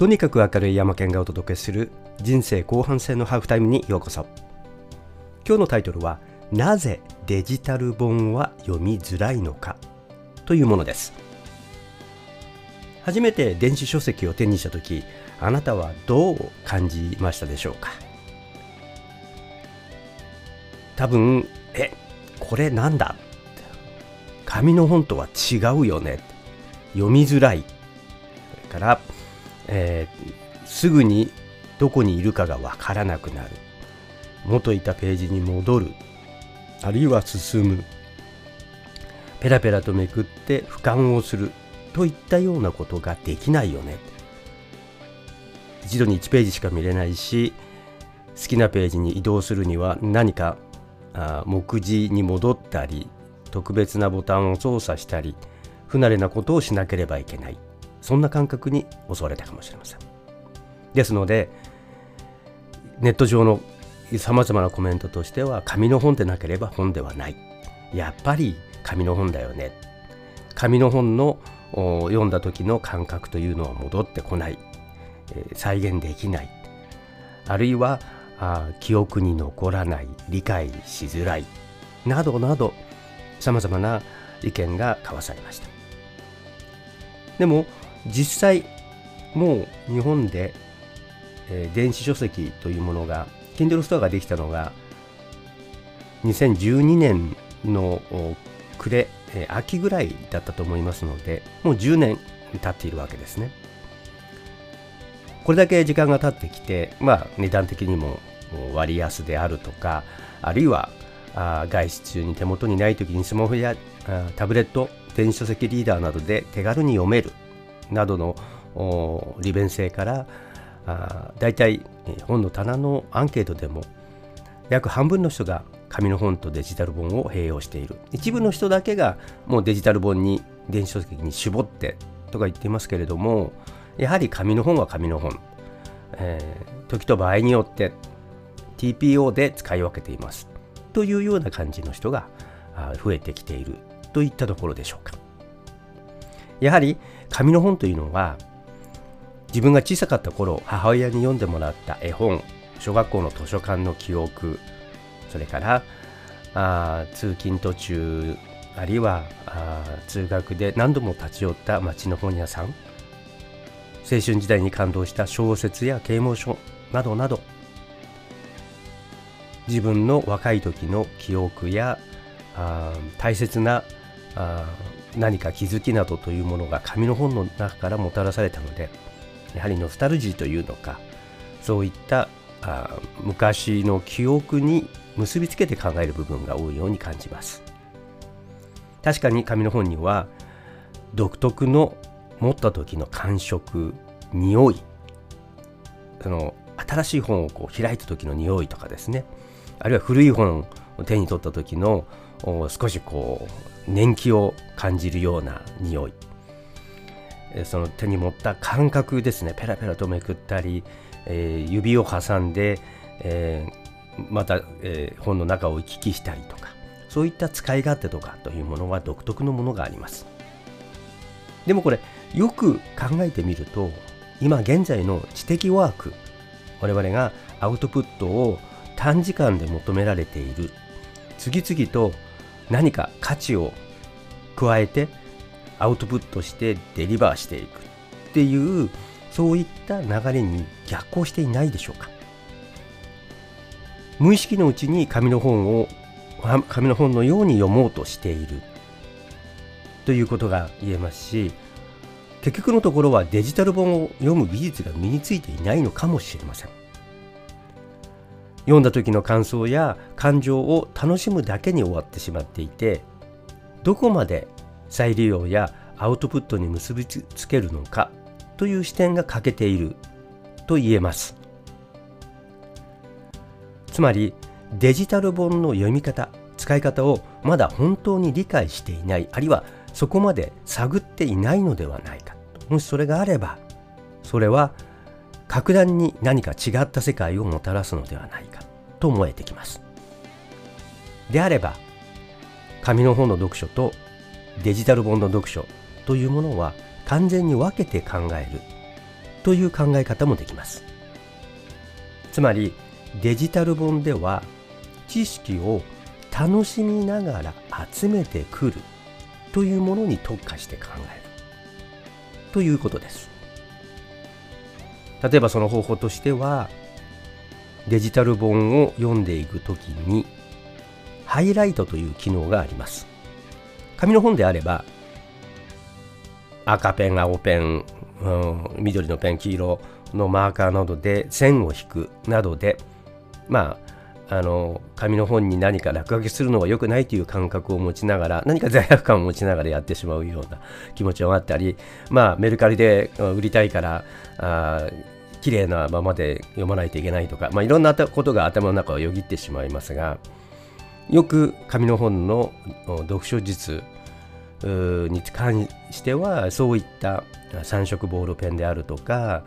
とにかく明るい山県がお届けする人生後半戦のハーフタイムにようこそ。今日のタイトルはなぜデジタル本は読みづらいのかというものです。初めて電子書籍を手にした時あなたはどう感じましたでしょうか？多分えこれなんだ？紙の本とは違うよね。読みづらい。それからえー、すぐにどこにいるかがわからなくなる。元いたページに戻る。あるいは進む。ペラペラとめくって俯瞰をする。といったようなことができないよね。一度に1ページしか見れないし好きなページに移動するには何かあ目次に戻ったり特別なボタンを操作したり不慣れなことをしなければいけない。そんな感覚に襲われたかもしれません。ですのでネット上のさまざまなコメントとしては紙の本でなければ本ではない。やっぱり紙の本だよね。紙の本の読んだ時の感覚というのは戻ってこない、再現できない。あるいはあ記憶に残らない。理解しづらい。などなどさまざまな意見が交わされました。でも実際もう日本で、えー、電子書籍というものが Kindle ストアができたのが2012年の暮れ、えー、秋ぐらいだったと思いますのでもう10年経っているわけですね。これだけ時間が経ってきてまあ値段的にも割安であるとかあるいはあ外出中に手元にない時にスマホやタブレット電子書籍リーダーなどで手軽に読める。などの利便性からあ大体本の棚のアンケートでも約半分の人が紙の本とデジタル本を併用している。一部の人だけがもうデジタル本に電子書籍に絞ってとか言っていますけれどもやはり紙の本は紙の本、えー、時と場合によって TPO で使い分けています。というような感じの人が増えてきているといったところでしょうか。やはり紙の本というのは自分が小さかった頃母親に読んでもらった絵本小学校の図書館の記憶それからあ通勤途中あるいはあ通学で何度も立ち寄った町の本屋さん青春時代に感動した小説や啓蒙書などなど自分の若い時の記憶やあ大切なあ何か気づきなどというものが紙の本の中からもたらされたのでやはりノスタルジーというのかそういったあ昔の記憶に結びつけて考える部分が多いように感じます。確かに紙の本には独特の持った時の感触匂いその新しい本をこう開いた時の匂いとかですねあるいは古い本を手に取った時の少しこう年季を感じるような匂い。その手に持った感覚ですね。ペラペラとめくったり、えー、指を挟んで、えー、また、えー、本の中を行き来したりとかそういった使い勝手とかというものは独特のものがあります。でもこれよく考えてみると今現在の知的ワーク我々がアウトプットを短時間で求められている。次々と何か価値を加えてアウトプットしてデリバーしていくっていうそういった流れに逆行していないでしょうか。無意識のうちに紙の本を紙の本のように読もうとしている。ということが言えますし結局のところはデジタル本を読む技術が身についていないのかもしれません。読んだ時の感想や感情を楽しむだけに終わってしまっていてどこまで再利用やアウトプットに結びつけるのかという視点が欠けていると言えます。つまりデジタル本の読み方使い方をまだ本当に理解していないあるいはそこまで探っていないのではないか。もしそれがあればそれは格段に何か違った世界をもたらすのではないかと思えてきます。であれば紙の本の読書とデジタル本の読書というものは完全に分けて考えるという考え方もできます。つまりデジタル本では知識を楽しみながら集めてくるというものに特化して考えるということです。例えばその方法としてはデジタル本を読んでいくときにハイライトという機能があります。紙の本であれば赤ペン青ペン、うん、緑のペン黄色のマーカーなどで線を引くなどでまああの紙の本に何か落書きするのは良くないという感覚を持ちながら何か罪悪感を持ちながらやってしまうような気持ちがあったりまあメルカリで売りたいからあ綺麗なままで読まないといけないとか、まあ、いろんなことが頭の中をよぎってしまいますがよく紙の本の読書術に関してはそういった3色ボールペンであるとか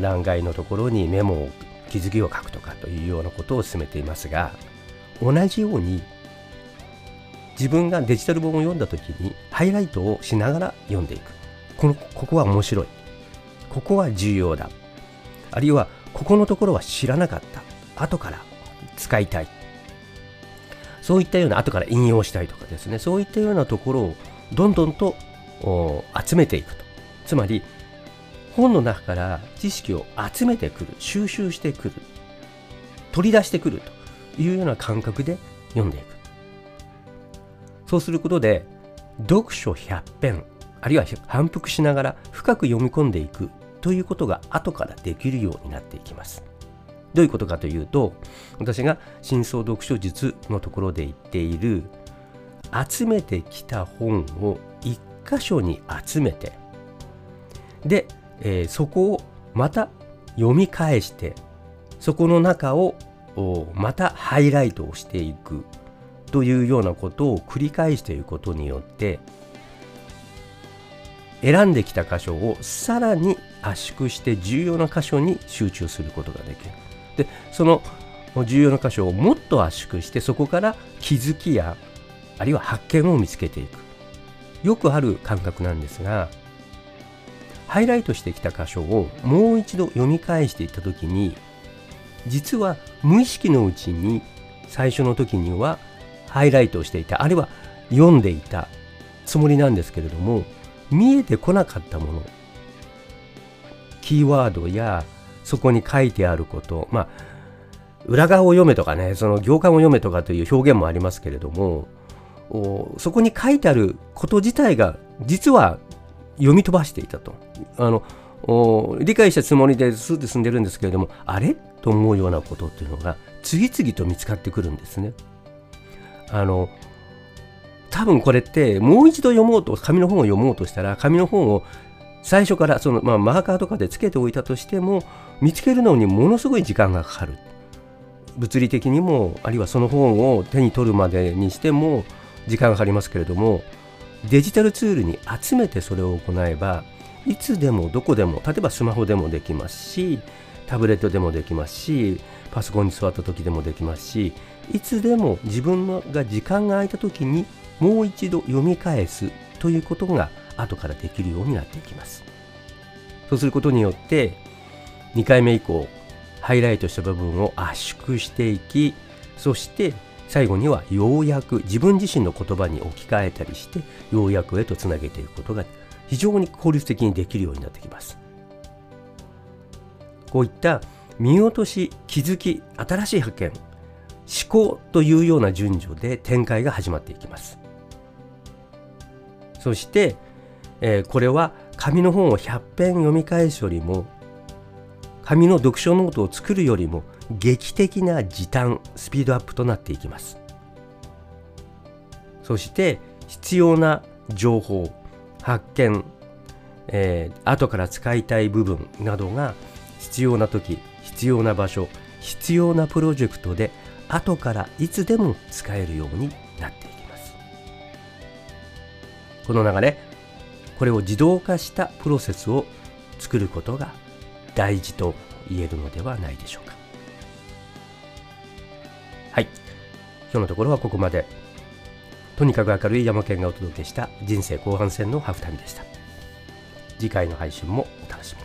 欄外のところにメモを気づきを書くとかというようなことを進めていますが同じように自分がデジタル本を読んだ時にハイライトをしながら読んでいく。このここは面白い。ここは重要だ。あるいはここのところは知らなかった。後から使いたい。そういったような後から引用したいとかですね。そういったようなところをどんどんと集めていくと。つまり本の中から知識を集めてくる収集してくる取り出してくるというような感覚で読んでいく。そうすることで読書100編あるいは反復しながら深く読み込んでいくということが後からできるようになっていきます。どういうことかというと私が深層読書術のところで言っている集めてきた本を一箇所に集めてで、えー、そこをまた読み返してそこの中をまたハイライトをしていくというようなことを繰り返していくことによって選んできた箇所をさらに圧縮して重要な箇所に集中することができる。でその重要な箇所をもっと圧縮してそこから気づきやあるいは発見を見つけていくよくある感覚なんですがハイライトしてきた箇所をもう一度読み返していった時に実は無意識のうちに最初の時にはハイライトをしていたあるいは読んでいたつもりなんですけれども見えてこなかったものキーワードやそこに書いてあること、まあ、裏側を読めとかね、その行間を読めとかという表現もありますけれども、そこに書いてあること自体が実は読み飛ばしていたと。あの理解したつもりでスーッと進んでるんですけれども、あれ？と思うようなことっていうのが次々と見つかってくるんですね。あの多分これってもう一度読もうと紙の本を読もうとしたら紙の本を最初からその、まあ、マーカーとかでつけておいたとしても見つけるのにものすごい時間がかかる物理的にもあるいはその本を手に取るまでにしても時間がかかりますけれどもデジタルツールに集めてそれを行えばいつでもどこでも例えばスマホでもできますしタブレットでもできますしパソコンに座った時でもできますしいつでも自分が時間が空いた時にもう一度読み返すということが後からできるようになっていきます。そうすることによって2回目以降ハイライトした部分を圧縮していきそして最後にはようやく自分自身の言葉に置き換えたりしてようやくへとつなげていくことが非常に効率的にできるようになってきます。こういった見落とし気づき新しい発見思考というような順序で展開が始まっていきます。そしてえー、これは紙の本を100編読み返すよりも紙の読書ノートを作るよりも劇的な時短スピードアップとなっていきます。そして必要な情報発見、えー、後から使いたい部分などが必要な時必要な場所必要なプロジェクトで後からいつでも使えるようになっていきます。この流れこれを自動化したプロセスを作ることが大事と言えるのではないでしょうか。はい。今日のところはここまで。とにかく明るい山県がお届けした人生後半戦のハーフタイムでした。次回の配信もお楽しみに。